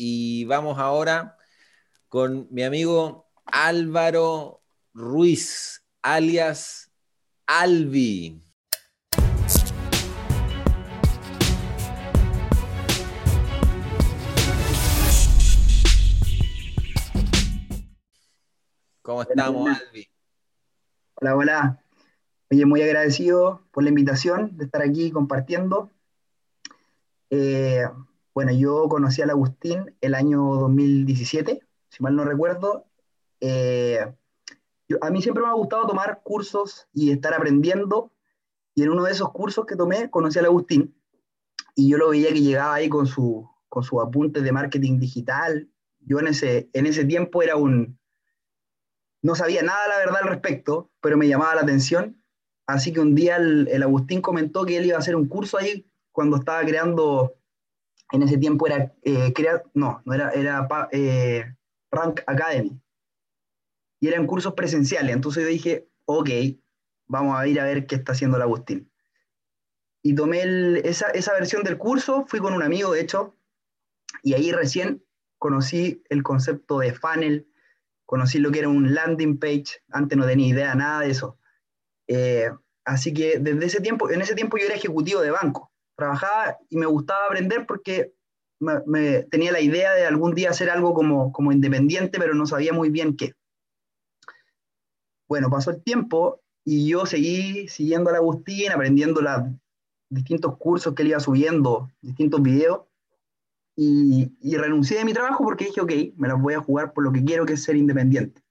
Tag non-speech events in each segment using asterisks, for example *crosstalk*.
y vamos ahora con mi amigo Álvaro Ruiz, alias Albi. ¿Cómo estamos, Albi? Hola, hola. Oye, muy agradecido por la invitación de estar aquí compartiendo. Eh, bueno, yo conocí al Agustín el año 2017, si mal no recuerdo. Eh, a mí siempre me ha gustado tomar cursos y estar aprendiendo. Y en uno de esos cursos que tomé, conocí al Agustín. Y yo lo veía que llegaba ahí con su, con sus apuntes de marketing digital. Yo en ese, en ese tiempo era un... No sabía nada, la verdad, al respecto, pero me llamaba la atención. Así que un día el, el Agustín comentó que él iba a hacer un curso ahí cuando estaba creando en ese tiempo era, eh, no, no era, era eh, Rank Academy. Y eran cursos presenciales. Entonces yo dije, ok, vamos a ir a ver qué está haciendo el Agustín. Y tomé esa, esa versión del curso, fui con un amigo, de hecho, y ahí recién conocí el concepto de funnel, conocí lo que era un landing page, antes no tenía idea nada de eso. Eh, así que desde ese tiempo, en ese tiempo yo era ejecutivo de banco trabajaba y me gustaba aprender porque me, tenía la idea de algún día hacer algo como, como independiente, pero no sabía muy bien qué. Bueno, pasó el tiempo y yo seguí siguiendo a Agustín, aprendiendo los distintos cursos que él iba subiendo, distintos videos, y, y, renuncié de mi trabajo porque dije, ok, me las voy a jugar por lo que quiero, que es ser independiente.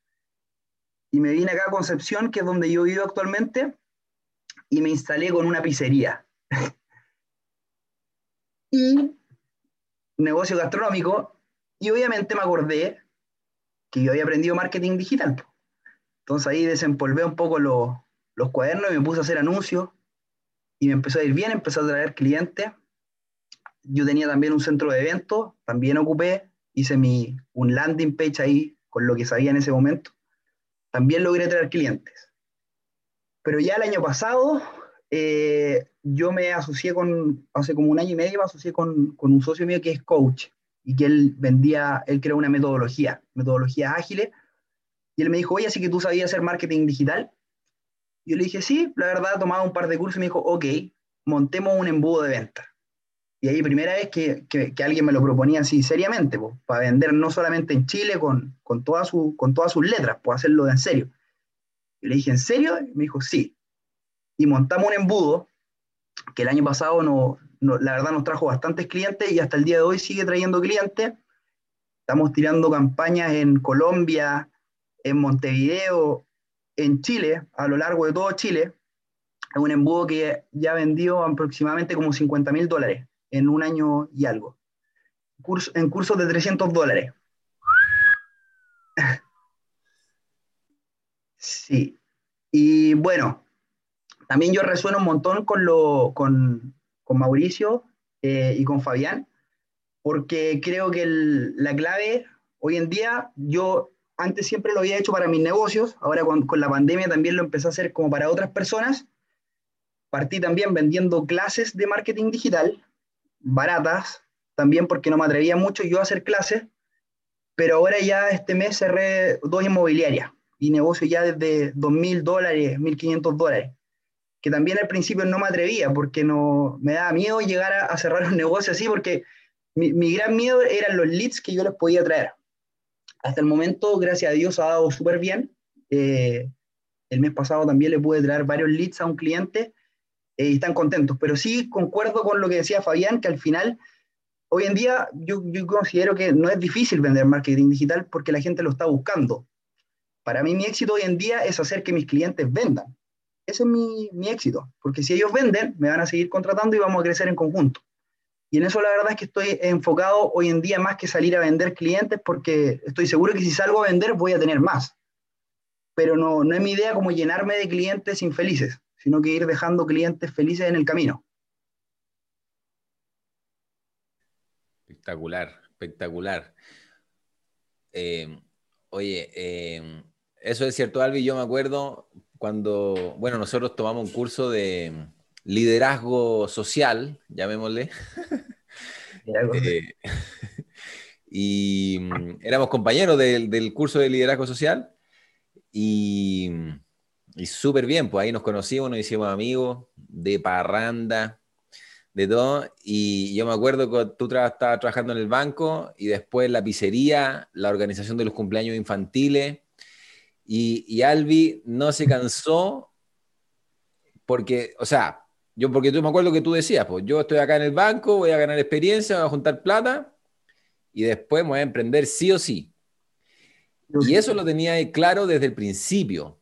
Y me vine acá a Concepción, que es donde yo vivo actualmente, y me instalé con una pizzería. *laughs* y negocio gastronómico, y obviamente me acordé que yo había aprendido marketing digital. Entonces ahí desempolvé un poco los, cuadernos y me puse a hacer anuncios y me empezó a ir bien, empecé a traer clientes. Yo tenía también un centro de eventos, también ocupé, hice mi, un landing page ahí con lo que sabía en ese momento. También logré traer clientes. Pero ya el año pasado eh, yo me asocié con, hace como un año y medio, me asocié con, con, un socio mío que es coach y que él vendía, él creó una metodología, metodología ágiles, y él me dijo, oye, así que tú sabías hacer marketing digital. Yo le dije, sí, la verdad, tomaba un par de cursos y me dijo, ok, montemos un embudo de venta. Y ahí primera vez que, que, que alguien me lo proponía así seriamente, pues, para vender no solamente en Chile con, con, toda su, con todas sus letras, pues hacerlo en serio. Y le dije, ¿en serio? Y me dijo, sí y montamos un embudo que el año pasado no, la verdad nos trajo bastantes clientes y hasta el día de hoy sigue trayendo clientes. Estamos tirando campañas en Colombia, en Montevideo, en Chile, a lo largo de todo Chile. Es un embudo que ya vendió aproximadamente como 50 mil dólares en un año y algo. en cursos de 300 dólares. *laughs* sí. Y bueno, también yo resueno un montón con, lo, con, con Mauricio eh, y con Fabián, porque creo que la clave hoy en día, yo antes siempre lo había hecho para mis negocios, ahora con, con, la pandemia también lo empecé a hacer como para otras personas. Partí también vendiendo clases de marketing digital, baratas, también porque no me atrevía mucho yo a hacer clases, pero ahora ya este mes cerré dos inmobiliarias y negocio ya desde 2.000 dólares, 1.500 dólares que también al principio no me atrevía porque no, me daba miedo llegar a, cerrar un negocio así, porque mi, gran miedo eran los leads que yo les podía traer. Hasta el momento, gracias a Dios, ha dado súper bien. Eh, el mes pasado también le pude traer varios leads a un cliente eh, y están contentos. Pero sí concuerdo con lo que decía Fabián, que al final, hoy en día, yo considero que no es difícil vender marketing digital porque la gente lo está buscando. Para mí mi éxito hoy en día es hacer que mis clientes vendan ese es mi, mi, éxito, porque si ellos venden, me van a seguir contratando y vamos a crecer en conjunto. Y en eso la verdad es que estoy enfocado hoy en día más que salir a vender clientes porque estoy seguro que si salgo a vender voy a tener más. Pero no, no es mi idea como llenarme de clientes infelices, sino que ir dejando clientes felices en el camino. Espectacular, espectacular. Eh, oye, eh, eso es cierto, Albi. Yo me acuerdo cuando, bueno, nosotros tomamos un curso de liderazgo social, llamémosle. *laughs* Eh, *laughs* y mm, éramos compañeros del, curso de liderazgo social y, y súper bien, pues ahí nos conocimos, nos hicimos amigos de parranda, de todo. Y yo me acuerdo que tú estabas trabajando en el banco y después la pizzería, la organización de los cumpleaños infantiles. Y, y Albi no se cansó porque, o sea, yo, porque tú me acuerdo que tú decías, pues yo estoy acá en el banco, voy a ganar experiencia, voy a juntar plata y después me voy a emprender sí o sí. Y eso lo tenía claro desde el principio.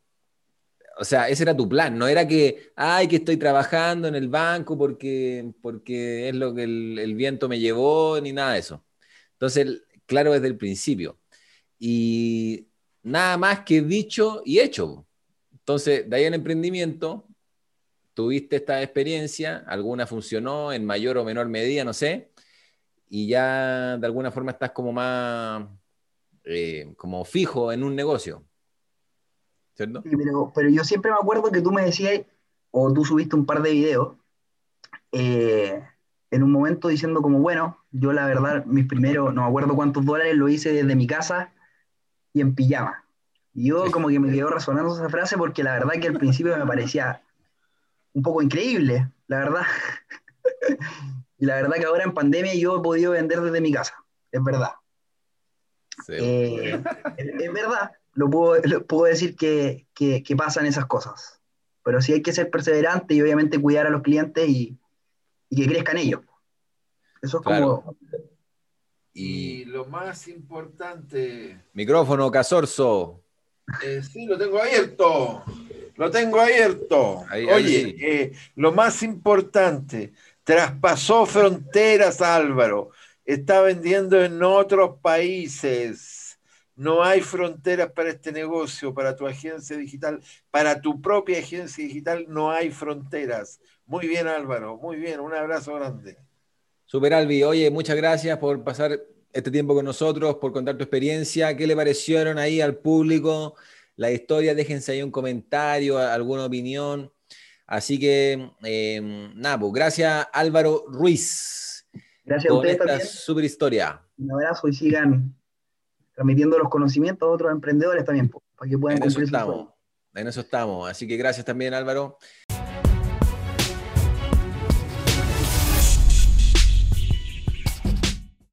O sea, ese era tu plan, no era que, ay, que estoy trabajando en el banco porque, porque es lo que el, el viento me llevó, ni nada de eso. Entonces, claro desde el principio. Y nada más que dicho y hecho. Entonces, de ahí el emprendimiento, tuviste esta experiencia, alguna funcionó en mayor o menor medida, no sé, y ya de alguna forma estás como más, eh, como fijo en un negocio. ¿Cierto? Sí, pero, yo siempre me acuerdo que tú me decías, o tú subiste un par de videos, eh, en un momento diciendo como, bueno, yo la verdad, mis primeros, no me acuerdo cuántos dólares lo hice desde mi casa y en pijama. Y yo como que me quedó resonando esa frase porque la verdad que al principio me parecía un poco increíble, la verdad. *laughs* y la verdad que ahora en pandemia yo he podido vender desde mi casa, es verdad. Eh, es, verdad, lo puedo, puedo decir que, que, pasan esas cosas. Pero sí hay que ser perseverante y obviamente cuidar a los clientes y, que crezcan ellos. Eso es como... Y lo más importante. Micrófono, Casorzo. Eh, sí, lo tengo abierto. Lo tengo abierto. Oye, eh, lo más importante, traspasó fronteras, Álvaro. Está vendiendo en otros países. No hay fronteras para este negocio, para tu agencia digital, para tu propia agencia digital, no hay fronteras. Muy bien, Álvaro, muy bien. Un abrazo grande. Super Albi, oye, muchas gracias por pasar este tiempo con nosotros, por contar tu experiencia. ¿Qué le parecieron ahí al público? la historia, déjense ahí un comentario, alguna opinión. Así que, eh, nada, pues gracias Álvaro Ruiz. Gracias a ustedes esta super historia. Un abrazo y sigan transmitiendo los conocimientos a otros emprendedores también, pues, para que puedan en cumplir eso estamos, En eso estamos. Así que gracias también Álvaro.